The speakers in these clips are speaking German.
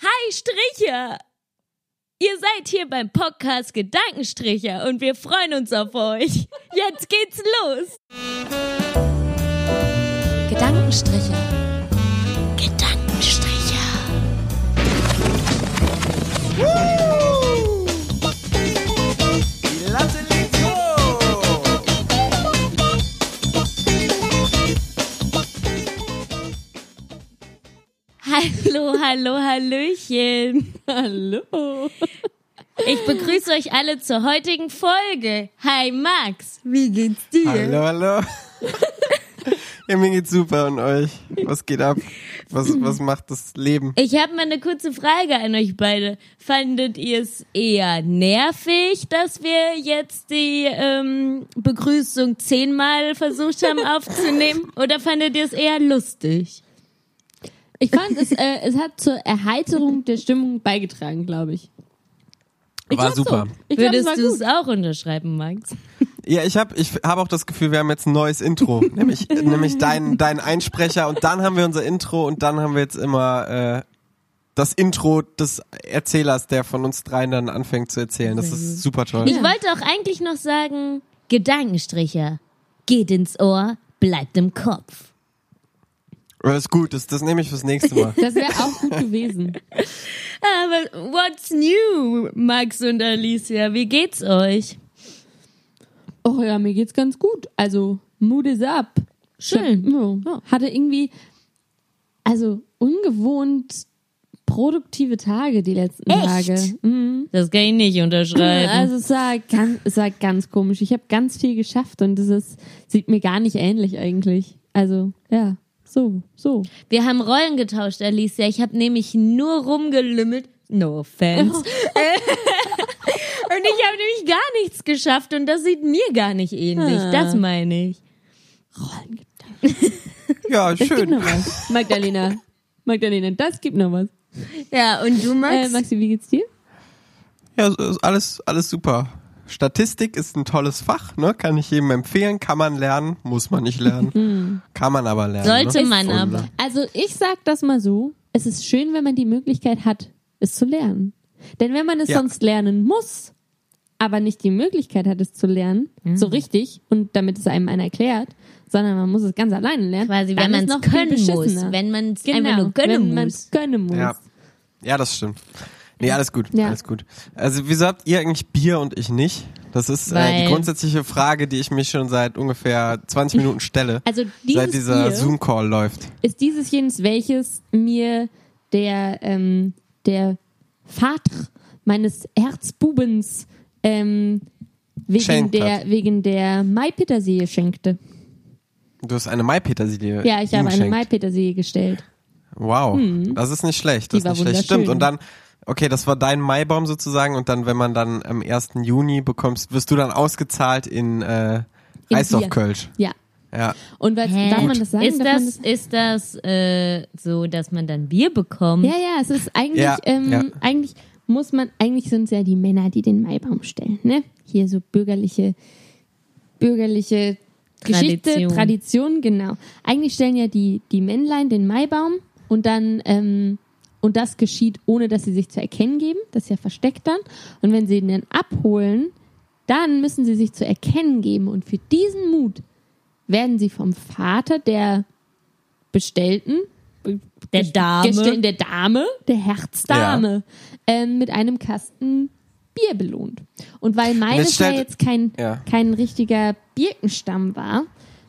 Hi Stricher! Ihr seid hier beim Podcast Gedankenstricher und wir freuen uns auf euch. Jetzt geht's los. Gedankenstriche. Gedankenstricher. Die Hallo, hallo, hallöchen. Hallo. Ich begrüße euch alle zur heutigen Folge. Hi Max, wie geht's dir? Hallo, hallo. ja, mir geht's super und euch. Was geht ab? Was, was macht das Leben? Ich habe mal eine kurze Frage an euch beide. Fandet ihr es eher nervig, dass wir jetzt die ähm, Begrüßung zehnmal versucht haben aufzunehmen? Oder fandet ihr es eher lustig? Ich fand, es, äh, es hat zur Erheiterung der Stimmung beigetragen, glaube ich. ich War super. So. Ich glaub, Würdest du es auch unterschreiben, Max? Ja, ich habe ich hab auch das Gefühl, wir haben jetzt ein neues Intro. nämlich nämlich dein, dein Einsprecher und dann haben wir unser Intro und dann haben wir jetzt immer äh, das Intro des Erzählers, der von uns dreien dann anfängt zu erzählen. Das ist super toll. Ich wollte auch eigentlich noch sagen, Gedankenstricher. Geht ins Ohr, bleibt im Kopf. Das ist gut, das, das nehme ich fürs nächste Mal. Das wäre auch gut gewesen. Aber what's new, Max und Alicia? Wie geht's euch? Oh ja, mir geht's ganz gut. Also, mood is up. Schön. Ja. Hatte irgendwie, also ungewohnt produktive Tage die letzten Echt? Tage. Mhm. Das kann ich nicht unterschreiben. Also es war ganz, es war ganz komisch. Ich habe ganz viel geschafft und das ist, sieht mir gar nicht ähnlich eigentlich. Also ja, so, so. Wir haben Rollen getauscht, Alicia. Ich habe nämlich nur rumgelümmelt. No offense. und ich habe nämlich gar nichts geschafft und das sieht mir gar nicht ähnlich. Ah. Das meine ich. Rollen gibt Ja, Das gibt schön. noch was. Magdalena. Magdalena, das gibt noch was. Ja, und du, Max? Äh, Maxi, wie geht's dir? Ja, ist alles, alles super. Statistik ist ein tolles Fach, ne? Kann ich jedem empfehlen, kann man lernen, muss man nicht lernen. kann man aber lernen. Sollte ne? man Und, aber. Also ich sag das mal so, es ist schön, wenn man die Möglichkeit hat, es zu lernen. Denn wenn man es Ja. sonst lernen muss, aber nicht die Möglichkeit hat, es zu lernen, so richtig, und damit es einem einer erklärt, sondern man muss es ganz alleine lernen. Quasi, dann wenn ist man es können muss. Wenn man es genau, einfach nur wenn gönnen man muss. es können muss. Ja. ja, das stimmt. Nee, alles gut, Ja. alles gut. Also wieso habt ihr eigentlich Bier und ich nicht? Das ist äh, die grundsätzliche Frage, die ich mir schon seit ungefähr 20 Minuten stelle, Also dieses seit dieser Zoom-Call läuft. ist dieses jenes, welches mir der, ähm, der Vater meines Herzbubens ähm, wegen der, hat. wegen der Maipetersilie schenkte. Du hast eine Maipetersilie Ja, ich habe eine geschenkt. Maipetersilie gestellt. Wow, das ist nicht schlecht. Das Die ist nicht schlecht. Stimmt. Und dann, okay, das war dein Maibaum sozusagen. Und dann, wenn man dann am 1. Juni bekommst, wirst du dann ausgezahlt in äh, In Eisdorf-Kölsch. Ja. Ja. Und was, Hä? darf man das sagen? Ist Darf man das, ist das äh, so, dass man dann Bier bekommt? Ja, ja, es ist eigentlich, Ja, ähm, ja. eigentlich muss man, eigentlich sind es ja die Männer, die den Maibaum stellen, ne? Hier so bürgerliche, bürgerliche Geschichte, Tradition. Tradition, genau. Eigentlich stellen ja die, die Männlein den Maibaum und dann, ähm, und das geschieht, ohne dass sie sich zu erkennen geben. Das ist ja versteckt dann. Und wenn sie ihn dann abholen, dann müssen sie sich zu erkennen geben. Und für diesen Mut werden sie vom Vater der Bestellten, Der Dame. Gestell- der Dame, der Herzdame, ähm, mit einem Kasten Bier belohnt. Und weil meines ja jetzt kein, Ja. kein richtiger Birkenstamm war,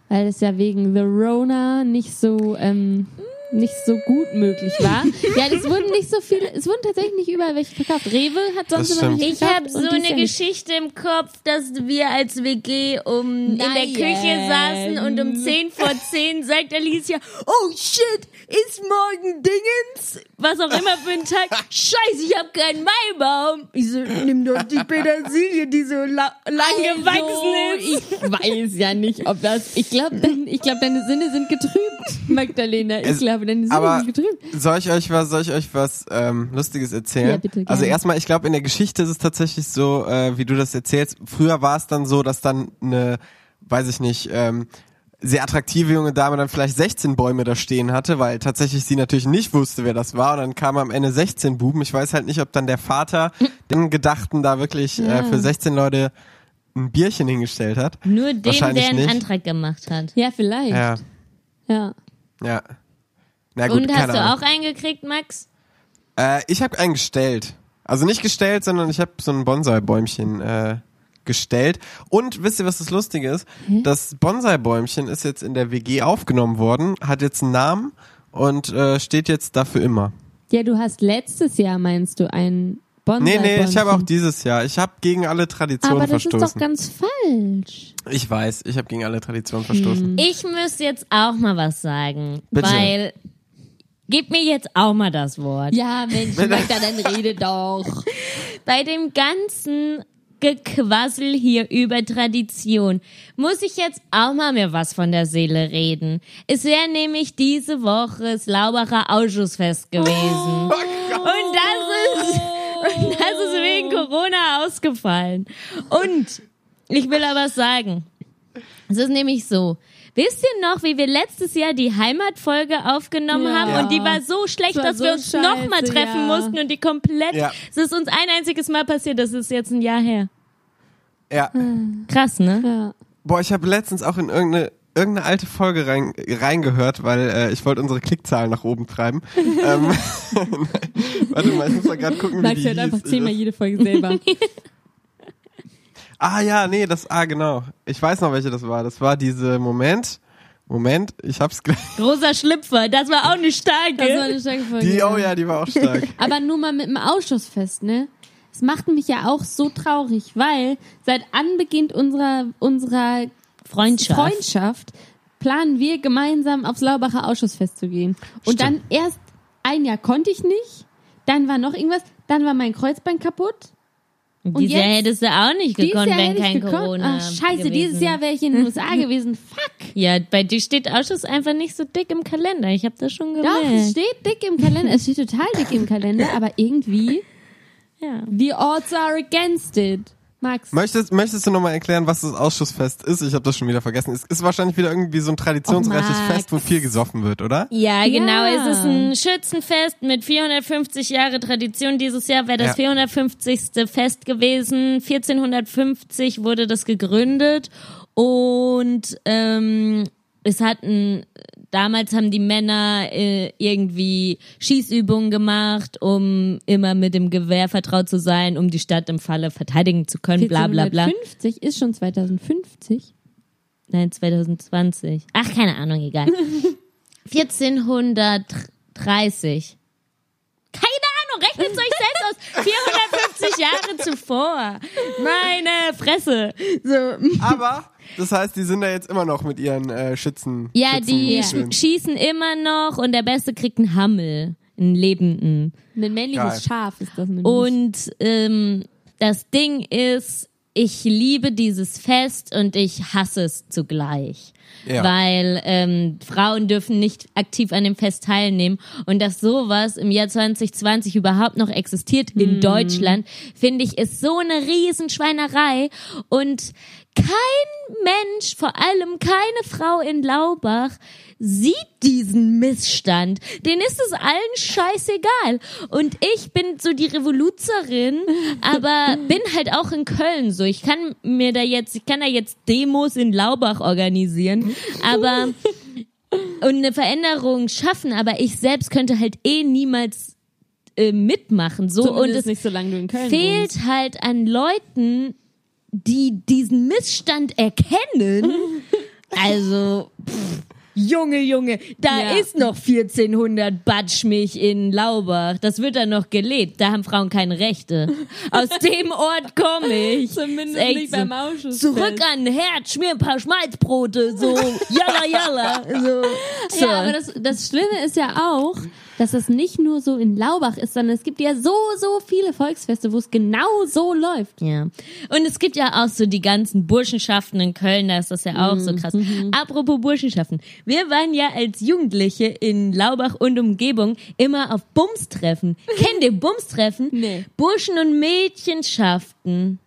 weil es ja wegen The Rona nicht so, ähm, nicht so gut möglich war. ja, es wurden nicht so viele, es wurden tatsächlich nicht überall welche verkauft. Rewe hat sonst immer welche Ich habe so eine nicht. Geschichte im Kopf, dass wir als WG um in der Nein. Küche saßen und um 10 vor 10 sagt Alicia, oh shit, ist morgen Dingens? Was auch immer für ein Tag. Scheiße, ich habe keinen Maibaum. Ich so, nimm doch die Petersilie, die so la lang gewachsen ist. Also, ich weiß ja nicht, ob das. Ich glaube, ich glaub, deine Sinne sind getrübt, Magdalena. Ich Es- glaube, deine Sinne Aber sind getrübt. soll ich euch was, soll ich euch was ähm, Lustiges erzählen? Ja, bitte, gerne. Also erstmal, ich glaube, in der Geschichte ist es tatsächlich so, äh, wie du das erzählst. Früher war es dann so, dass dann eine, weiß ich nicht, ähm, sehr attraktive junge Dame dann vielleicht 16 Bäume da stehen hatte, weil tatsächlich sie natürlich nicht wusste, wer das war. Und dann kamen am Ende 16 Buben. Ich weiß halt nicht, ob dann der Vater den Gedachten da wirklich äh, für 16 Leute ein Bierchen hingestellt hat. Nur den, der einen nicht. Antrag gemacht hat. Ja, vielleicht. Ja, Ja. ja. Na gut, Und hast keine du Ahnung. auch eingekriegt, Max? Äh, ich habe einen gestellt. Also nicht gestellt, sondern ich habe so ein Bonsai-Bäumchen äh, gestellt. Und wisst ihr, was das Lustige ist? Das Bonsai-Bäumchen ist jetzt in der WG aufgenommen worden, hat jetzt einen Namen und äh, steht jetzt dafür immer. Ja, du hast letztes Jahr, meinst du, ein bonsai Nee, nee, ich habe auch dieses Jahr. Ich habe gegen alle Traditionen Aber das ist doch verstoßen. ganz falsch. Ich weiß, ich habe gegen alle Traditionen verstoßen. Ich muss jetzt auch mal was sagen, Bitte. weil gib mir jetzt auch mal das Wort. Ja, Mensch, Magda, dann rede doch. Bei dem ganzen Gequassel hier über Tradition muss ich jetzt auch mal mir was von der Seele reden. Es wäre nämlich diese Woche das Laubacher Ausschussfest gewesen. Oh Und das ist, und das ist wegen Corona ausgefallen. Und ich will aber sagen, es ist nämlich so. Wisst ihr noch, wie wir letztes Jahr die Heimatfolge aufgenommen Ja. haben und die war so schlecht, war dass so wir uns nochmal treffen ja. mussten und die komplett. Ja. Es ist uns ein einziges Mal passiert, das ist jetzt ein Jahr her. Ja. Krass, ne? Ja. Boah, ich habe letztens auch in irgendeine irgendeine alte Folge rein, reingehört, weil äh, ich wollte unsere Klickzahlen nach oben treiben. ähm, warte mal, ich muss mal gerade gucken, wie Max die hört hieß. einfach zehnmal jede Folge selber. Ah ja, nee, das ah genau. Ich weiß noch, welche das war. Das war diese Moment. Moment, ich hab's gleich. Rosa Schlüpfer, das war auch eine starke. Das war eine starke Folge. Die, oh ja, die war auch stark. Aber nur mal mit dem Ausschussfest, ne? Es macht mich ja auch so traurig, weil seit Anbeginn unserer, unserer Freundschaft. Freundschaft planen wir gemeinsam aufs Laubacher Ausschussfest zu gehen. Und Stimmt. dann erst ein Jahr konnte ich nicht, dann war noch irgendwas, dann war mein Kreuzbein kaputt. Dieses jetzt- Jahr hättest du auch nicht Dieses gekonnt, wenn kein gekonnt. Corona Ach, scheiße, gewesen dieses Jahr wäre ich in den USA gewesen. Fuck. Ja, bei dir steht Ausschuss einfach nicht so dick im Kalender. Ich habe das schon Doch, es gemerkt. steht dick im Kalender. Es steht total dick im Kalender, aber irgendwie, Ja. the odds are against it. Max. Möchtest, möchtest du nochmal erklären, was das Ausschussfest ist? Ich habe das schon wieder vergessen. Es ist wahrscheinlich wieder irgendwie so ein traditionsreiches Max. Fest, wo viel gesoffen wird, oder? Ja, genau. Ja. Es ist ein Schützenfest mit 450 Jahre Tradition. Dieses Jahr wäre das Ja. 450. Fest gewesen. 1450 wurde das gegründet und ähm, es hatten damals haben die Männer äh, irgendwie Schießübungen gemacht, um immer mit dem Gewehr vertraut zu sein, um die Stadt im Falle verteidigen zu können. Bla bla bla. 1450 ist schon 2050. Nein, 2020. Ach, keine Ahnung, egal. 1430. Keine Ahnung, rechnet euch selbst aus. 450 Jahre zuvor. Meine Fresse. So. Aber das heißt, die sind da jetzt immer noch mit ihren äh, Schützen. Ja, Schützen- die sch- schießen immer noch und der Beste kriegt einen Hammel. Einen lebenden. Ein männliches Geil. Schaf ist das nämlich. Und ähm, das Ding ist, ich liebe dieses Fest und ich hasse es zugleich. Ja. Weil ähm, Frauen dürfen nicht aktiv an dem Fest teilnehmen. Und dass sowas im Jahr 2020 überhaupt noch existiert in Deutschland, finde ich, ist so eine Riesenschweinerei. Und kein Mensch, vor allem keine Frau in Laubach, sieht diesen Missstand. Den ist es allen scheißegal. Und ich bin so die Revoluzerin, aber bin halt auch in Köln so. Ich kann mir da jetzt, ich kann da jetzt Demos in Laubach organisieren, aber und eine Veränderung schaffen, aber ich selbst könnte halt eh niemals äh, mitmachen. So und Zumindest es du in Köln fehlt wohnst. halt an Leuten, die diesen Missstand erkennen. Also, pff, Junge, Junge, da Ja. ist noch 1400 Batschmilch in Laubach. Das wird dann noch gelebt. Da haben Frauen keine Rechte. Aus dem Ort komme ich. Zumindest nicht so. beim Ausschuss. Zurück an den Herd, schmier ein paar Schmalzbrote, so, jalla, jalla, so. so. Ja, aber das, das Schlimme ist ja auch, dass es nicht nur so in Laubach ist, sondern es gibt ja so, so viele Volksfeste, wo es genau so läuft. Ja. Und es gibt ja auch so die ganzen Burschenschaften in Köln, da ist das ja auch so krass. Apropos Burschenschaften. Wir waren ja als Jugendliche in Laubach und Umgebung immer auf Bumstreffen. Kennt ihr Bumstreffen? Nee. Burschen- und Mädchenschaften.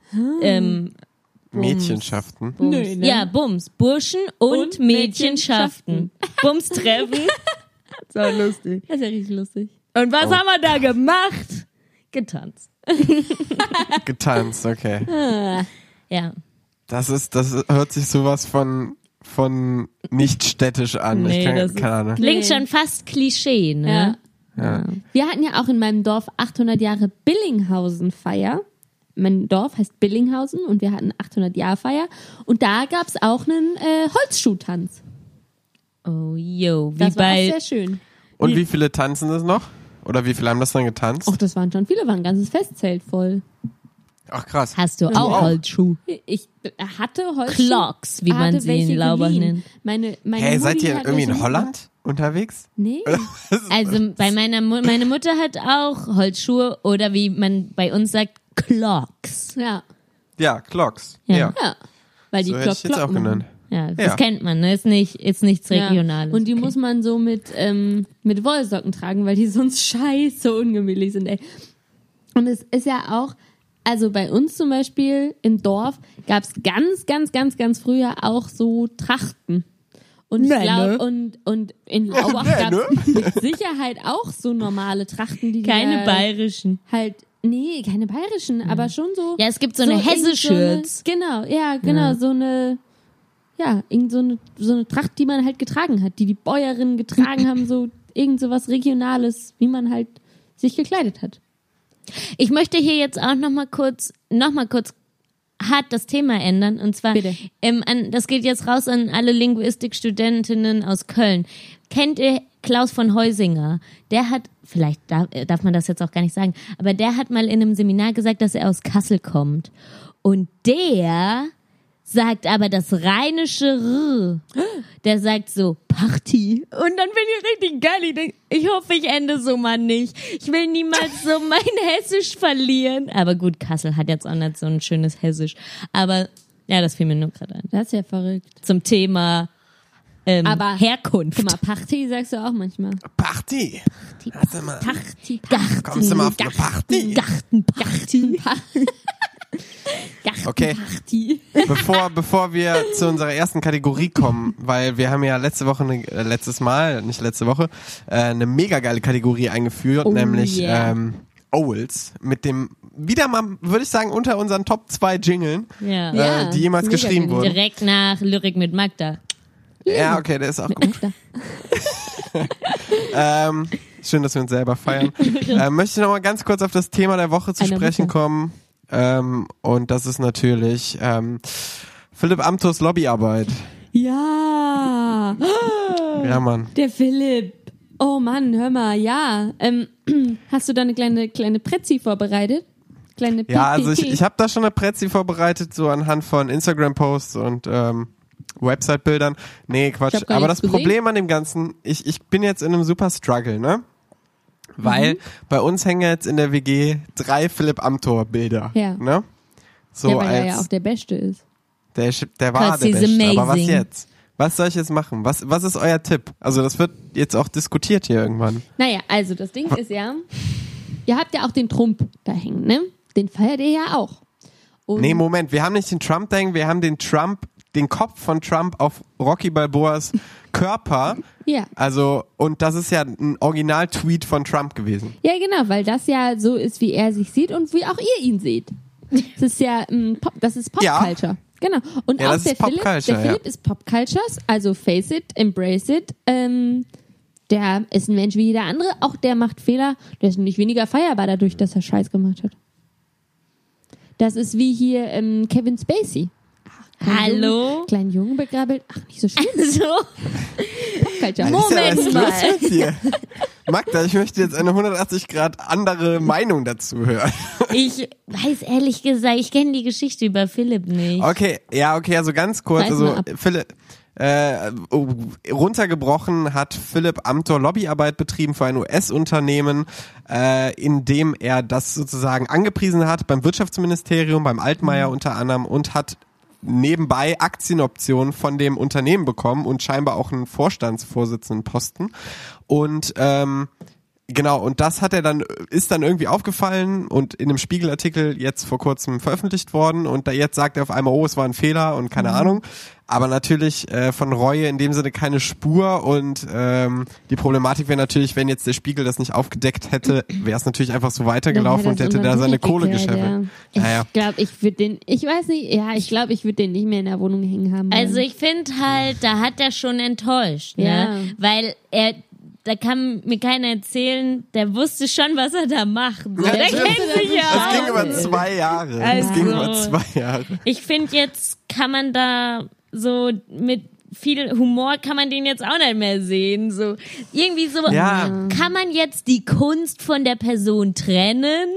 Ähm, Mädchenschaften. Bums. Nö, ne? Ja, Bums. Burschen und, Und Mädchenschaften. Bums treffen. so lustig. Das ist ja richtig lustig. Und was Oh. haben wir da gemacht? Getanzt. Getanzt, okay. Ja. Das ist, das hört sich sowas von, von nicht städtisch an. Nee, ich kann, das ist- keine Ahnung. Klingt schon fast Klischee, ne? Ja. Wir hatten ja auch in meinem Dorf 800 Jahre Billinghausen-Feier. Mein Dorf heißt Billinghausen und wir hatten 800 Jahre Feier. Und da gab es auch einen äh, Holzschuhtanz. Oh, yo. Wie Das war auch bei. sehr schön. Und wie viele tanzen das noch? Oder wie viele haben das dann getanzt? Och, das waren schon viele, war ein ganzes Festzelt voll. Ach krass. Hast du Ja. auch Holzschuh? Ich hatte Holzschuhe. Clocks, wie man sie in Laubach nennt. Meine, meine Hey, seid Mutti ihr hat irgendwie in Holland unterwegs? Nee. Also bei meiner Mu meine Mutter hat auch Holzschuhe oder wie man bei uns sagt, Clocks. Ja. Ja, Clocks. Ja. Ja. Ja. Weil die So hätte Glock ich jetzt auch genannt. Ja, das Ja. kennt man, ne? Ist nicht, ist nichts Ja. Regionales. Und die Okay. muss man so mit, ähm, mit Wollsocken tragen, weil die sonst scheiße ungemütlich sind, ey. Und es ist ja auch, also bei uns zum Beispiel im Dorf gab es ganz, ganz, ganz, ganz früher auch so Trachten. Und ich Nee, glaube, ne? und, und in Laubach Nee, gab es mit Sicherheit auch so normale Trachten, die Keine da bayerischen. halt, nee, keine bayerischen, aber schon so. Ja, es gibt so eine irgend Hesse-Schürz. So eine- genau, ja, genau, so eine, ja, irgend so eine, so eine Tracht, die man halt getragen hat, die die Bäuerinnen getragen haben, so irgend so was Regionales, wie man halt sich gekleidet hat. Ich möchte hier jetzt auch noch mal kurz, noch mal kurz hart das Thema ändern. Und zwar, ähm, an, das geht jetzt raus an alle Linguistikstudentinnen aus Köln. Kennt ihr Klaus von Heusinger? Der hat, vielleicht darf, äh, darf man das jetzt auch gar nicht sagen, aber der hat mal in einem Seminar gesagt, dass er aus Kassel kommt. Und der sagt aber das rheinische R. Der sagt so Party. Und dann bin ich richtig geil. Ich, denk, ich hoffe, ich ende so mal nicht. Ich will niemals so mein Hessisch verlieren. Aber gut, Kassel hat jetzt auch nicht so ein schönes Hessisch. Aber ja, das fiel mir nur gerade ein. Das ist ja verrückt. Zum Thema ähm, Aber- Herkunft. Guck mal, Party sagst du auch manchmal. Party. Warte mal. Party. Garten, Kommst du mal auf eine Party? Gartenparty. Okay. Bevor, bevor wir zu unserer ersten Kategorie kommen, weil wir haben ja letzte Woche, eine, äh, letztes Mal, nicht letzte Woche, äh, eine mega geile Kategorie eingeführt, Oh, nämlich yeah. ähm, Owls mit dem, wieder mal, würde ich sagen, unter unseren Top 2 Jingeln, Ja. Äh, die jemals mega geschrieben wurden. Direkt nach Lyrik mit Magda. Ja, okay, der ist auch gut. Ähm, schön, dass wir uns selber feiern. ähm, möchte ich noch mal ganz kurz auf das Thema der Woche zu Einer sprechen bitte. kommen. Ähm, und das ist natürlich ähm, Philipp Amthors Lobbyarbeit. Ja. Ja, Mann. Der Philipp. Oh Mann, hör mal, ja. Ähm, hast du da eine kleine, kleine Prezi vorbereitet? Kleine Ja, also ich, ich habe da schon eine Prezi vorbereitet, so anhand von Instagram-Posts und ähm, Website-Bildern. Nee, Quatsch. Aber das gesehen. Problem an dem Ganzen, ich, ich bin jetzt in einem super Struggle, ne? Weil Mhm. bei uns hängen jetzt in der WG drei Philipp Amthor-Bilder. Ja. Ne? So ja, weil als er ja auch der Beste ist. der, der war der Beste. Aber was amazing. jetzt? Was soll ich jetzt machen? Was, was ist euer Tipp? Also das wird jetzt auch diskutiert hier irgendwann. Naja, also das Ding ist ja, ihr habt ja auch den Trump da hängen, ne? Den feiert ihr ja auch. Und Nee, Moment, wir haben nicht den Trump da hängen, wir haben den Trump, den Kopf von Trump auf Rocky Balboas Körper. ja. Also, und das ist ja ein Original-Tweet von Trump gewesen. ja, genau, weil das ja so ist, wie er sich sieht und wie auch ihr ihn seht. Das ist ja ähm, Pop, das ist Ja. Popculture. Genau. Und Ja, auch der Philipp, Culture, der ja. Philipp ist Popcultures, also face it, embrace it. Ähm, der ist ein Mensch wie jeder andere, auch der macht Fehler, der ist nicht weniger feierbar dadurch, dass er Scheiß gemacht hat. Das ist wie hier ähm, Kevin Spacey. Hallo? Jungen, kleinen Jungen begrabbelt. Ach, nicht so schlimm. So. Popculture. Moment mal. Magda, ich möchte jetzt eine 180 Grad andere Meinung dazu hören. Ich weiß ehrlich gesagt, ich kenne die Geschichte über Philipp nicht. Okay, ja, okay, also ganz kurz, Reiß also. Philipp, äh, oh, runtergebrochen hat Philipp Amthor Lobbyarbeit betrieben für ein US-Unternehmen, äh, in dem er das sozusagen angepriesen hat beim Wirtschaftsministerium, beim Altmaier Mhm. unter anderem und hat nebenbei Aktienoptionen von dem Unternehmen bekommen und scheinbar auch einen Vorstandsvorsitzendenposten. Und ähm, Genau, und das hat er dann, ist dann irgendwie aufgefallen und in einem Spiegelartikel jetzt vor kurzem veröffentlicht worden und da jetzt sagt er auf einmal, oh, es war ein Fehler und keine Ahnung. Aber natürlich äh, von Reue in dem Sinne keine Spur und ähm, die Problematik wäre natürlich, wenn jetzt der Spiegel das nicht aufgedeckt hätte, wäre es natürlich einfach so weitergelaufen und hätte da seine Kohle gescheffelt. Ich Naja. glaube, ich würde den, ich weiß nicht, ja, ich glaube, ich würde den nicht mehr in der Wohnung hängen haben. Also ich finde halt, da hat er schon enttäuscht, Ja. ne? Weil er, da kann mir keiner erzählen, der wusste schon, was er da macht. So. Der kennt sich ja Es ging über zwei Jahre. Es Also- ging über zwei Jahre. Ich finde, jetzt kann man da so mit viel Humor kann man den jetzt auch nicht mehr sehen. So irgendwie so Ja. kann man jetzt die Kunst von der Person trennen,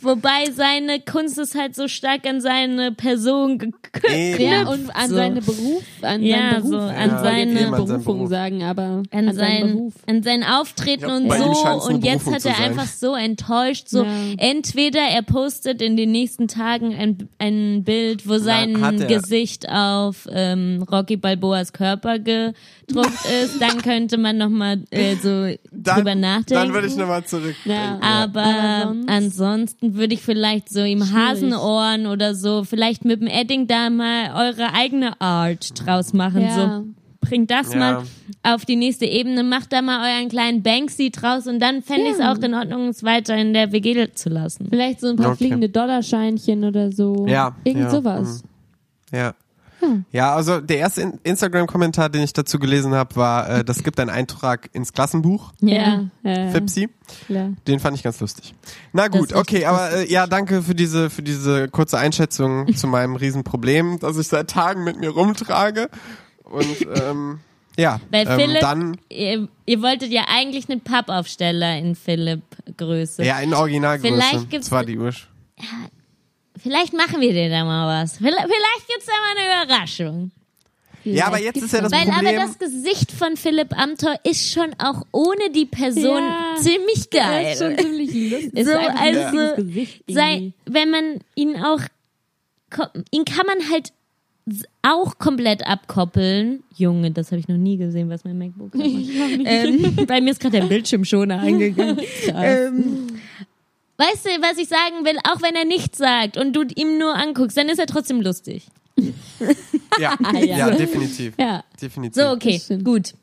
wobei seine Kunst ist halt so stark an seine Person geknüpft. Ja, und an so. seine Beruf, an Ja, seinen Beruf. so, an wollte seine- an seinen Berufung Beruf. sagen, aber an, an seinen sein, Beruf. an sein Auftreten Ja, und so und jetzt Berufung hat er einfach so enttäuscht so Ja. entweder er postet in den nächsten Tagen ein, ein Bild wo sein. Gesicht auf ähm, Rocky Balboas Körper gedruckt ist dann könnte man noch mal äh, so drüber nachdenken Dann würde ich nochmal zurück. Ja. aber, sonst- ansonsten würde ich vielleicht so ihm Schwierig. Hasenohren oder so, vielleicht mit dem Edding da mal eure eigene Art draus machen. Ja. So bringt das Ja. mal auf die nächste Ebene, macht da mal euren kleinen Banksy draus und dann fände ich es Ja. auch in Ordnung, es weiter in der WG zu lassen. Vielleicht so ein paar Okay. fliegende Dollarscheinchen oder so. Ja, Irgend ja, sowas. Ja. Ja, also der erste In- Instagram-Kommentar, den ich dazu gelesen habe, war, äh, das gibt einen Eintrag ins Klassenbuch, Ja, ja, Fipsi. klar. Den fand ich ganz lustig. Na gut, okay, aber äh, ja, danke für diese für diese kurze Einschätzung zu meinem Riesenproblem, das ich seit Tagen mit mir rumtrage. Und ähm, ja, Weil ähm, Philipp, dann ihr, ihr wolltet ja eigentlich einen Pappaufsteller in Philipp-Größe. ja in Originalgröße. Vielleicht gibt's- Das war die Ursch. Vielleicht machen wir dir da mal was. Vielleicht, vielleicht gibt's da mal eine Überraschung. Ja, aber Vielleicht jetzt ist ja das Weil Problem. aber das Gesicht von Philipp Amthor ist schon auch ohne die Person Ja. ziemlich geil. ist schon ziemlich lustig. Ist So, also, Gesicht Sei, wenn man ihn auch, ihn kann man halt auch komplett abkoppeln. Junge, das habe ich noch nie gesehen, was mein MacBook macht. ähm, bei mir ist gerade der Bildschirmschoner angegangen. ähm, weißt du, was ich sagen will? Auch wenn er nichts sagt und du ihm nur anguckst, dann ist er trotzdem lustig. ja, ja. ja, definitiv. Ja. Definitiv. So, okay, gut.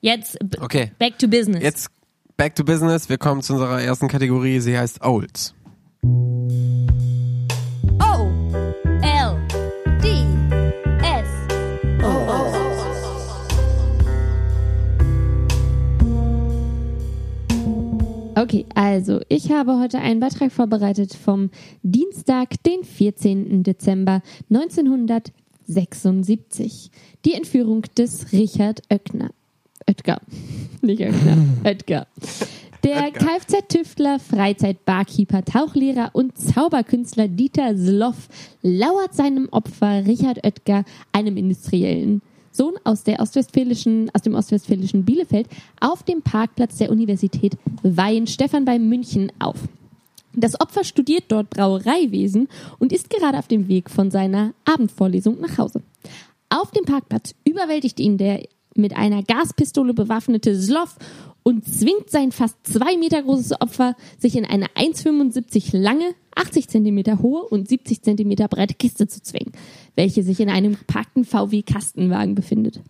Jetzt Okay, back to business. jetzt back to business. Wir kommen zu unserer ersten Kategorie. Sie heißt Olds. Okay, also ich habe heute einen Beitrag vorbereitet vom Dienstag, den 14. Dezember 1976. Die Entführung des Richard Oettner. Oetker. Nicht Oettner, Oetker. Der Kfz-Tüftler, Freizeit-Barkeeper, Tauchlehrer und Zauberkünstler Dieter Sloff lauert seinem Opfer Richard Oetker, einem Industriellen Sohn aus, der ostwestfälischen, aus dem ostwestfälischen Bielefeld, auf dem Parkplatz der Universität Weihenstephan bei München auf. Das Opfer studiert dort Brauereiwesen und ist gerade auf dem Weg von seiner Abendvorlesung nach Hause. Auf dem Parkplatz überwältigt ihn der mit einer Gaspistole bewaffnete Sloff und zwingt sein fast zwei Meter großes Opfer, sich in eine 1,75 lange, 80 Zentimeter hohe und 70 Zentimeter breite Kiste zu zwingen, welche sich in einem geparkten VW-Kastenwagen befindet.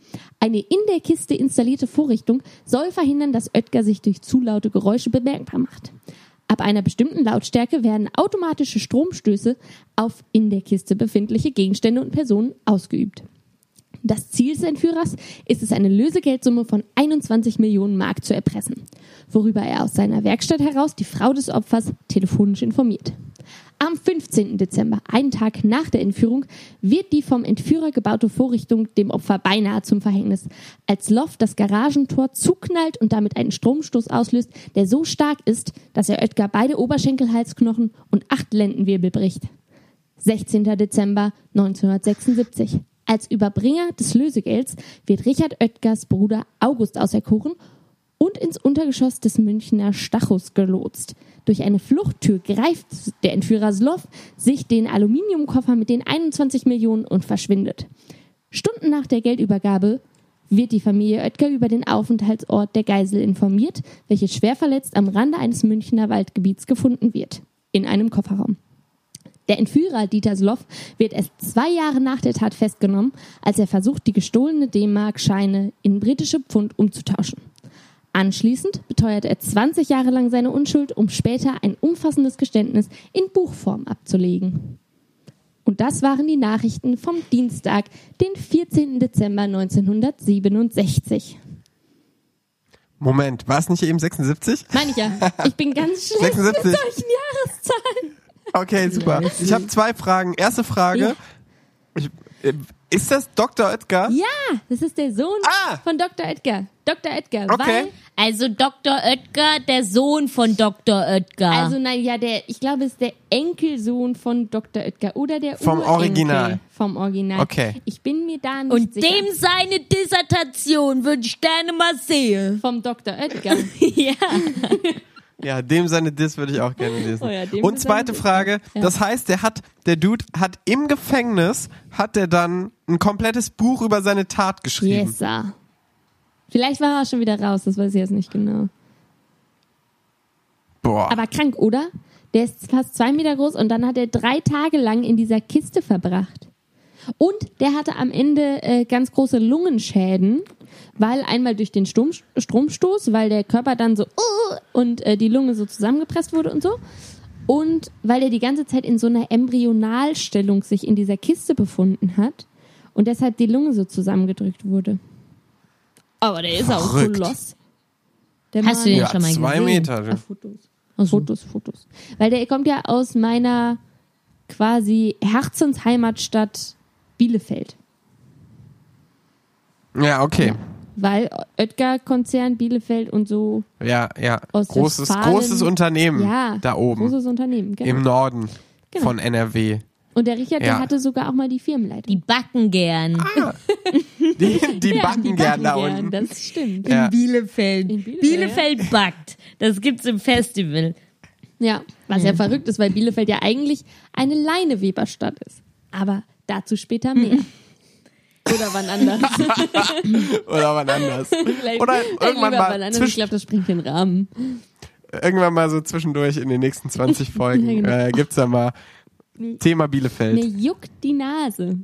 Eine in der Kiste installierte Vorrichtung soll verhindern, dass Oetker sich durch zu laute Geräusche bemerkbar macht. Ab einer bestimmten Lautstärke werden automatische Stromstöße auf in der Kiste befindliche Gegenstände und Personen ausgeübt. Das Ziel des Entführers ist es, eine Lösegeldsumme von 21 Millionen Mark zu erpressen, worüber er aus seiner Werkstatt heraus die Frau des Opfers telefonisch informiert. Am 15. Dezember, einen Tag nach der Entführung, wird die vom Entführer gebaute Vorrichtung dem Opfer beinahe zum Verhängnis, als Loft das Garagentor zuknallt und damit einen Stromstoß auslöst, der so stark ist, dass er Oetker beide Oberschenkelhalsknochen und acht Lendenwirbel bricht. 16. Dezember 1976. Als Überbringer des Lösegelds wird Richard Oetkers Bruder August auserkoren und ins Untergeschoss des Münchner Stachus gelotst. Durch eine Fluchttür greift der Entführer Sloff sich den Aluminiumkoffer mit den 21 Millionen und verschwindet. Stunden nach der Geldübergabe wird die Familie Oetker über den Aufenthaltsort der Geisel informiert, welche schwer verletzt am Rande eines Münchner Waldgebiets gefunden wird. In einem Kofferraum. Der Entführer Dieter Sloff wird erst zwei Jahre nach der Tat festgenommen, als er versucht, die gestohlene D-Mark-Scheine in britische Pfund umzutauschen. Anschließend beteuert er 20 Jahre lang seine Unschuld, um später ein umfassendes Geständnis in Buchform abzulegen. Und das waren die Nachrichten vom Dienstag, den 14. Dezember 1967. Moment, war es nicht eben 76? Meine ich ja. Ich bin ganz schlecht 76. mit solchen Jahreszahlen. Okay, super. Ich habe zwei Fragen. Erste Frage. Ich, äh, ist das Dr. Oetker? Ja, das ist der Sohn Ah! von Dr. Edgar. Dr. Edgar. Okay. Weil, Also Dr. Oetker, der Sohn von Dr. Oetker. also nein, ja, der, ich glaube, es ist der Enkelsohn von Dr. Oetker oder der Vom Urenkel Original. Vom Original. Okay. Ich bin mir da nicht und sicher. dem seine Dissertation würde ich gerne mal sehen. vom Dr. Oetker. ja. Ja, dem seine Diss würde ich auch gerne lesen. Oh ja, Und zweite. Frage, Ja. das heißt, der hat, der Dude hat im Gefängnis, hat der dann ein komplettes Buch über seine Tat geschrieben. yes, sir. Vielleicht war er schon wieder raus, das weiß ich jetzt nicht genau. Boah. Aber krank, oder? Der ist fast zwei Meter groß und dann hat er drei Tage lang in dieser Kiste verbracht. Und der hatte am Ende äh, ganz große Lungenschäden, weil einmal durch den Sturm, Stromstoß, weil der Körper dann so uh, und äh, die Lunge so zusammengepresst wurde und so. Und weil er die ganze Zeit in so einer Embryonalstellung sich in dieser Kiste befunden hat und deshalb die Lunge so zusammengedrückt wurde. Aber der ist auch Verrückt. Koloss. Der Hast du den ja, schon mal zwei gesehen? Meter. Ah, Fotos. Fotos, Fotos. Weil der kommt ja aus meiner quasi Herzensheimatstadt Bielefeld. Ja, okay. Weil Oetker-Konzern Bielefeld und so. Ja, ja. Aus Großes, großes Unternehmen Ja, da oben Großes Unternehmen, genau. im Norden Genau. von NRW. und der Richard, der Ja. hatte sogar auch mal die Firmenleitung. Die backen gern. Die, die Ja, backen gern da gern, unten. Das stimmt. Ja. In Bielefeld. In Bielefeld, Bielefeld backt. Das gibt's im Festival. Ja, was ja verrückt ist, weil Bielefeld ja eigentlich eine Leineweberstadt ist. Aber dazu später mehr. Oder wann anders. Oder wann anders. Vielleicht- Oder irgendwann mal anders. Ich zwischen, glaube, das springt den Rahmen. irgendwann mal so zwischendurch in den nächsten 20 Folgen Ja, genau. äh, gibt's da mal Thema Bielefeld. Mir juckt die Nase.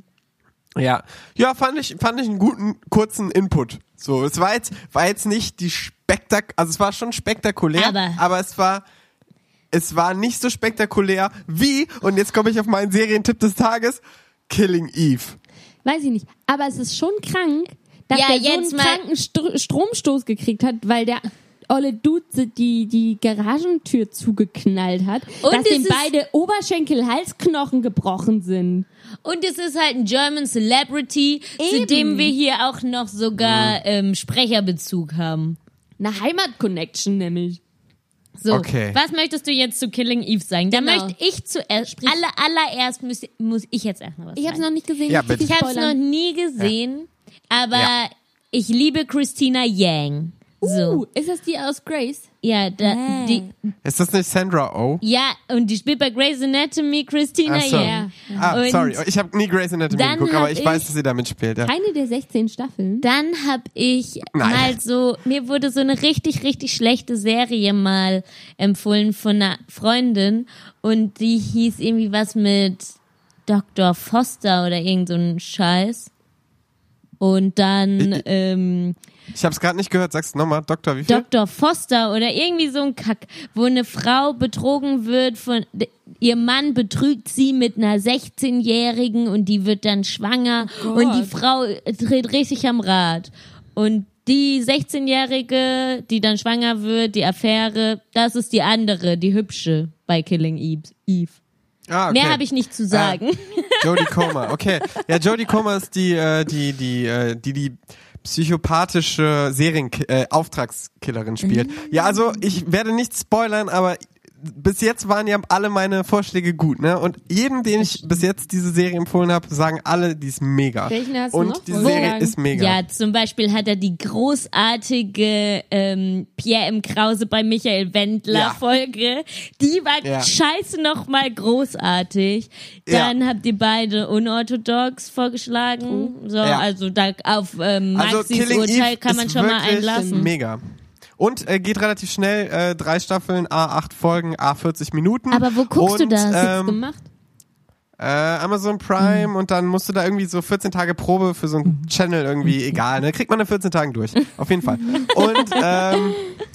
Ja, ja, fand ich, fand ich einen guten kurzen Input. So, es war jetzt, war jetzt nicht die spektak, also es war schon spektakulär, Aber- aber es war, es war nicht so spektakulär wie, und jetzt komme ich auf meinen Serientipp des Tages, Killing Eve. Weiß ich nicht. Aber es ist schon krank, dass Ja, der so jetzt einen kranken Str Stromstoß gekriegt hat, weil der olle Dude die, die Garagentür zugeknallt hat, Und dass ihm beide Oberschenkel-Halsknochen gebrochen sind. Und es ist halt ein German Celebrity, zu Eben. dem wir hier auch noch sogar ähm, Sprecherbezug haben. Eine Heimat-Connection nämlich. So, Okay. was möchtest du jetzt zu Killing Eve sagen? Da Genau. möchte ich zuerst, aller, allererst muss, muss ich jetzt erstmal was Ich habe es sagen. noch nicht gesehen. Ja. Ich habe es noch nie gesehen, aber Ja. ich liebe Christina Yang. So, Uh, ist das die aus Grace? Ja, da, Ah. die, Ist das nicht Sandra Oh? ja, und die spielt bei Grey's Anatomy Christina Ach so. Yang. Ah, Und sorry, ich habe nie Grey's Anatomy dann geguckt, aber hab ich, ich- weiß, dass sie da mitspielt. Ja. Eine der 16 Staffeln. Dann hab ich Nein. mal so, mir wurde so eine richtig, richtig schlechte Serie mal empfohlen von einer Freundin und die hieß irgendwie was mit Dr. Foster oder irgend so ein Scheiß. Und dann ähm, Ich habe es gerade nicht gehört, sagst du nochmal, Doktor, wie viel? Dr. Foster oder irgendwie so ein Kack, wo eine Frau betrogen wird von ihr Mann betrügt sie mit einer 16-jährigen und die wird dann schwanger Oh und die. Frau dreht richtig am Rad und die 16-jährige, die dann schwanger wird, die Affäre, das ist die andere, die hübsche bei Killing Eve. Ah, okay. Mehr habe ich nicht zu sagen. Jodie Comer, okay. Ja, Jodie Comer ist die, äh, die, die, äh, die, die psychopathische Serien äh, Auftragskillerin spielt. Ja, also ich werde nicht spoilern, aber bis jetzt waren ja alle meine Vorschläge gut, ne? Und jedem, den ich bis jetzt diese Serie empfohlen habe, sagen alle, die ist mega. Welchen hast du Und noch die Serie vorgeschlagen? ist mega. Ja, zum Beispiel hat er die großartige ähm, Pierre M. Krause bei Michael Wendler Ja. Folge. Die war Ja. scheiße nochmal großartig. Ja. Dann habt ihr beide unorthodox vorgeschlagen. So, Ja. also da auf ähm, Also Maxis Killing Urteil Eve kann man ist schon mal wirklich einlassen. Mega. Und äh, geht relativ schnell, äh, drei Staffeln, A8 Folgen, A40 Minuten. Aber wo guckst und, du das? Ähm, gemacht? Äh, Amazon Prime Mhm. und dann musst du da irgendwie so 14 Tage Probe für so einen Channel irgendwie, egal, ne? Kriegt man in 14 Tagen durch. Auf jeden Fall. Und ähm,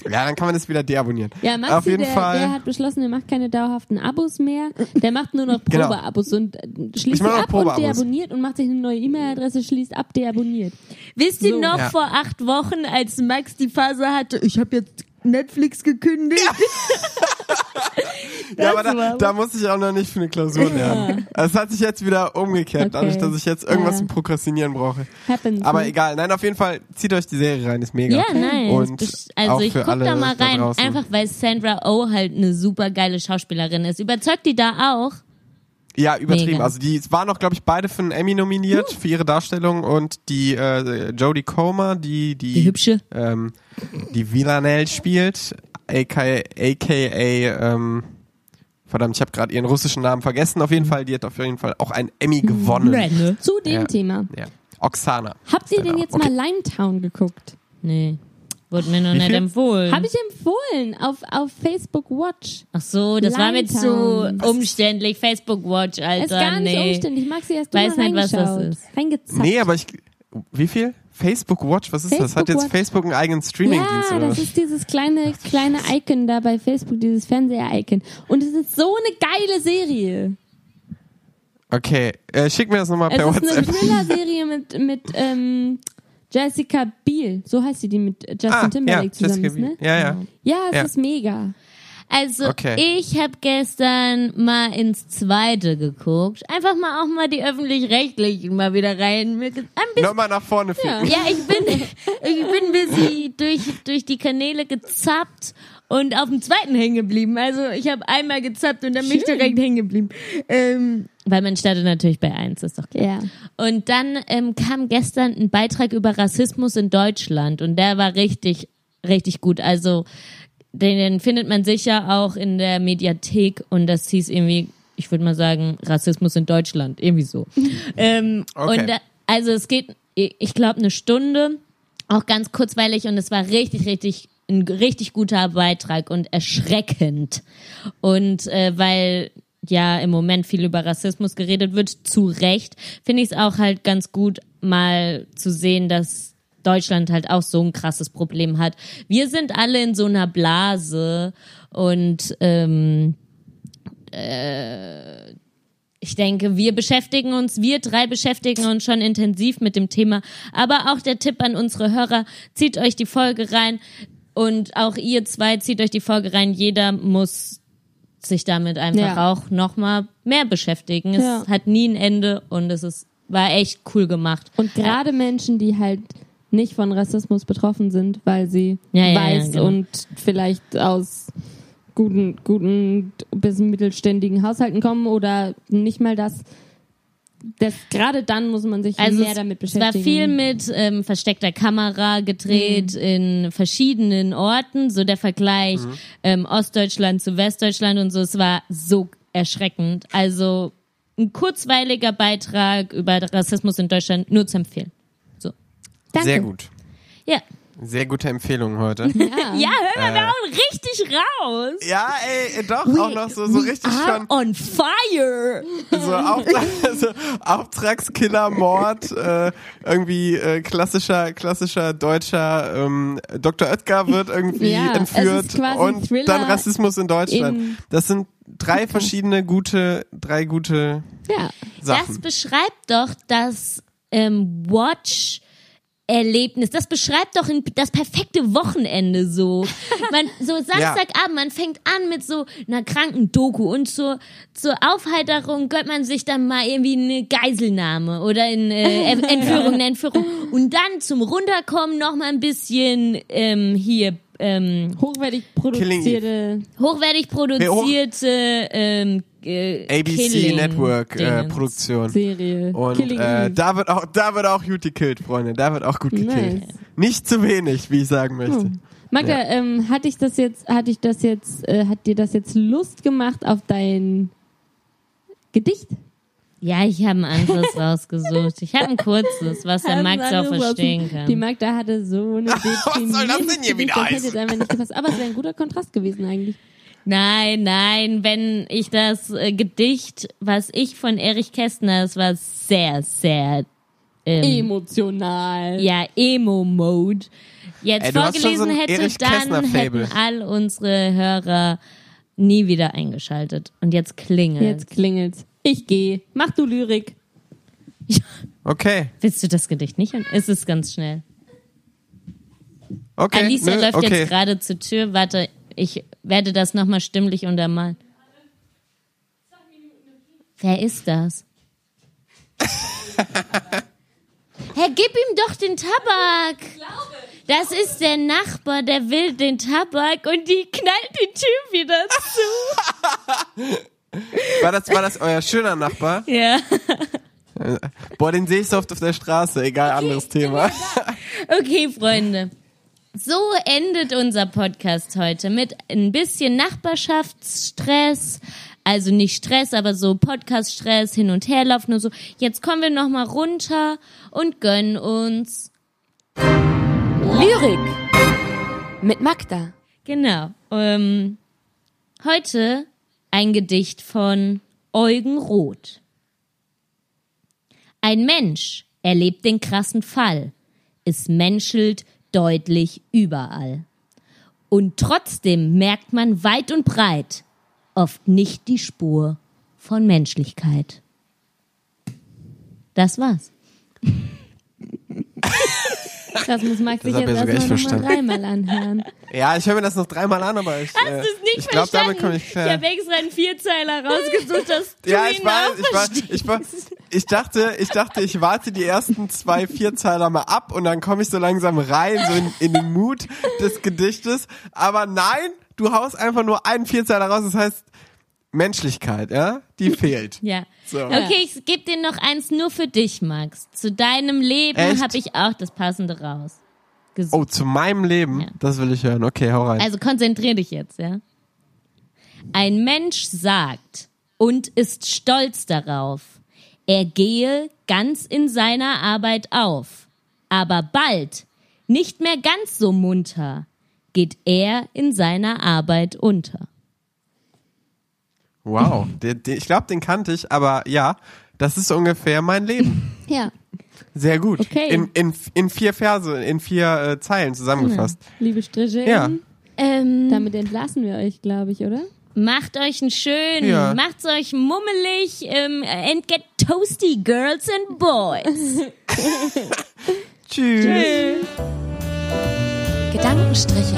ja, dann kann man das wieder deabonnieren. Ja, Maxi, Auf jeden der, Fall. der hat beschlossen, er macht keine dauerhaften Abos mehr. Der macht nur noch Genau. Probeabos und äh, schließt ab und deabonniert und macht sich eine neue E-Mail-Adresse, schließt ab, deabonniert. Wisst ihr So. noch Ja. vor acht Wochen, als Max die Phase hatte, ich habe jetzt Netflix gekündigt? ja, aber da, da muss ich auch noch nicht für eine Klausur lernen. Also Es hat sich jetzt wieder umgekehrt, Okay. dadurch, dass ich jetzt irgendwas Ja. zum Prokrastinieren brauche. Happens. Aber ne? egal, nein, auf jeden Fall zieht euch die Serie rein, ist mega. Ja, nein. Und also auch ich für guck alle da mal da rein, draußen. einfach weil Sandra Oh halt eine super geile Schauspielerin ist. Überzeugt die da auch? Ja, übertrieben. Mega. Also die waren auch, glaube ich, beide für einen Emmy nominiert für ihre Darstellung und die äh, Jodie Comer, die die, Die hübsche. ähm, die Villanelle spielt, aka, aka ähm, verdammt, ich habe gerade ihren russischen Namen vergessen. Auf jeden Fall, die hat auf jeden Fall auch einen Emmy gewonnen. Renne. Zu dem Ja. Thema. Ja. Oksana. Habt ihr Genau. denn jetzt Okay. mal Limetown geguckt? Nee. Wurde mir noch Wie nicht viel? empfohlen. Habe ich empfohlen auf, auf Facebook Watch. Ach so, das war mir zu umständlich. Facebook Watch, Alter. ist gar nicht nee. umständlich. Maxi, hast du Weiß mal nicht, was das reingeschaut? ist. Reingezapft. Nee, aber ich. Wie viel? Facebook Watch? Was ist das? Hat Facebook jetzt Watch. Facebook einen eigenen Streamingdienst Ja, oder das was? ist dieses kleine, kleine Icon da bei Facebook, dieses Fernseher-Icon. Und es ist so eine geile Serie. Okay, äh, schick mir das nochmal Es per ist eine WhatsApp. Thriller-Serie mit, mit ähm, Jessica Biel. So heißt sie, die mit Justin Ah, Timberlake ja, zusammen Jessica ist, ne? Ja, ja. Ja, es Ja. ist mega. Also Okay. ich habe gestern mal ins Zweite geguckt. Einfach mal auch mal die öffentlich-rechtlichen mal wieder rein. Bisschen Nochmal nach vorne ficken. Ja, ich bin, ich bin ein bisschen durch, durch die Kanäle gezappt und auf dem zweiten hängen geblieben. Also ich habe einmal gezappt und dann bin ich Schön. direkt hängen geblieben. Ähm, weil man startet natürlich bei eins, ist doch klar. Ja. Und dann ähm, kam gestern ein Beitrag über Rassismus in Deutschland und der war richtig, richtig gut. Also den, den findet man sicher auch in der Mediathek und das hieß irgendwie, ich würde mal sagen, Rassismus in Deutschland, irgendwie so. ähm, Okay. Und da, also es geht, ich glaube, eine Stunde, auch ganz kurzweilig und es war richtig, richtig ein richtig guter Beitrag und erschreckend. Und äh, weil ja im Moment viel über Rassismus geredet wird, zu Recht, finde ich es auch halt ganz gut, mal zu sehen, dass Deutschland halt auch so ein krasses Problem hat. Wir sind alle in so einer Blase und ähm, äh, ich denke, wir beschäftigen uns, wir drei beschäftigen uns schon intensiv mit dem Thema. Aber auch der Tipp an unsere Hörer, zieht euch die Folge rein und auch ihr zwei zieht euch die Folge rein. Jeder muss sich damit einfach Ja. auch nochmal mehr beschäftigen. Es Ja. hat nie ein Ende und es ist, war echt cool gemacht. Und gerade Menschen, die halt nicht von Rassismus betroffen sind, weil sie Ja, weiß genau. und vielleicht aus guten, guten bis mittelständigen Haushalten kommen oder nicht mal das. Das gerade dann muss man sich Also mehr es, damit es war beschäftigen. viel mit ähm, versteckter Kamera gedreht in verschiedenen Orten. So der Vergleich ähm, Ostdeutschland zu Westdeutschland und so. Es war so erschreckend. Also ein kurzweiliger Beitrag über Rassismus in Deutschland nur zu empfehlen. So. Danke. Sehr gut. Ja. Sehr gute Empfehlung heute. Ja. Ja, hör mal, wir hauen richtig raus. ja, ey, doch, auch noch so, so We richtig are schon. on fire. So, Auftrag, so Auftragskiller, Mord, äh, irgendwie äh, klassischer, klassischer deutscher ähm, Dr. Oetker wird irgendwie Ja, es entführt ist quasi und Thriller dann Rassismus in Deutschland. in- das sind drei verschiedene gute, drei gute ja. Das Sachen. beschreibt doch das ähm, Watch. Erlebnis, das beschreibt doch das perfekte Wochenende so. Man, so Samstagabend, man fängt an mit so einer kranken Doku und zur, zur Aufheiterung gönnt man sich dann mal irgendwie eine Geiselnahme oder eine äh, Entführung, eine Entführung. Und dann zum Runterkommen noch mal ein bisschen ähm, hier ähm, Hochwertig produzierte. hochwertig produzierte ähm, äh, ABC Killing Network äh. Produktion. Serie. Und äh, da wird auch da wird auch gut gekillt, Freunde. Da wird auch gut gekillt. Nice. Nicht zu wenig, wie ich sagen möchte. Hm. Magda, Ja. ähm, hat dich das jetzt, hat dich das jetzt, äh, hat dir das jetzt Lust gemacht auf dein Gedicht? Ja, ich habe ein anderes rausgesucht. Ich habe ein kurzes, was der Max auch verstehen raus- Die kann. Magda hatte so eine Was soll das denn hier wieder Das hätte heißen? jetzt einfach nicht gepasst. Aber es wäre ein guter Kontrast gewesen eigentlich. Nein, nein, wenn ich das äh, Gedicht, was ich von Erich Kästner, es war sehr, sehr ähm, Emotional. ja, Emo-Mode, jetzt Ey, so vorgelesen ein hätte, dann hätten all unsere Hörer nie wieder eingeschaltet. Und jetzt klingelt. Jetzt klingelt's. Ich gehe. Mach du Lyrik. Okay. Willst du das Gedicht nicht? Und ist es ganz schnell. Okay. Alicia nö, läuft okay. jetzt gerade zur Tür. Warte, ich werde das nochmal stimmlich untermalen. Wer ist das? Herr, gib ihm doch den Tabak. Das ist der Nachbar, der will den Tabak und die knallt die Tür wieder zu. War das war das euer schöner Nachbar? Ja. Boah, den sehe ich so oft auf der Straße. Egal, anderes Thema. Okay, Freunde. So endet unser Podcast heute mit ein bisschen Nachbarschaftsstress. Also nicht Stress, aber so Podcast-Stress, hin und her laufen und so. Jetzt kommen wir nochmal runter und gönnen uns. Lyrik. Mit Magda. Genau. Ähm, heute ein Gedicht von Eugen Roth. Ein Mensch erlebt den krassen Fall. Es menschelt deutlich überall. Und trotzdem merkt man weit und breit oft nicht die Spur von Menschlichkeit. Das war's. Das muss Max sich jetzt ich erstmal dreimal anhören. Ja, ich höre mir das noch dreimal an, aber ich, Hast äh, du es nicht ich damit verstanden? komme ich ich klar. habe extra einen Vierzeiler rausgesucht, dass du Ja, ihn ich weiß, auch ich verstehst. ich war, ich dachte, ich dachte, ich warte die ersten zwei Vierzeiler mal ab und dann komme ich so langsam rein, so in, in den Mut des Gedichtes. Aber nein, du haust einfach nur einen Vierzeiler raus, das heißt Menschlichkeit, ja? Die fehlt. Ja. So. Okay, ich gebe dir noch eins nur für dich, Max. Zu deinem Leben habe ich auch das Passende raus. gesucht. Oh, zu meinem Leben? Ja. Das will ich hören. Okay, hau rein. Also konzentrier dich jetzt, ja. Ein Mensch sagt und ist stolz darauf, er gehe ganz in seiner Arbeit auf. Aber bald, nicht mehr ganz so munter, geht er in seiner Arbeit unter. Wow, der, der, ich glaube, den kannte ich, aber ja, das ist ungefähr mein Leben. Ja, Sehr gut. Okay. In, in, in vier Verse, in vier äh, Zeilen zusammengefasst. liebe Striche. Ja. Ähm, Damit entlassen wir euch, glaube ich, oder? Macht euch einen schönen, Ja. macht's euch mummelig ähm, and get toasty, girls and boys. Tschüss. Gedankenstriche.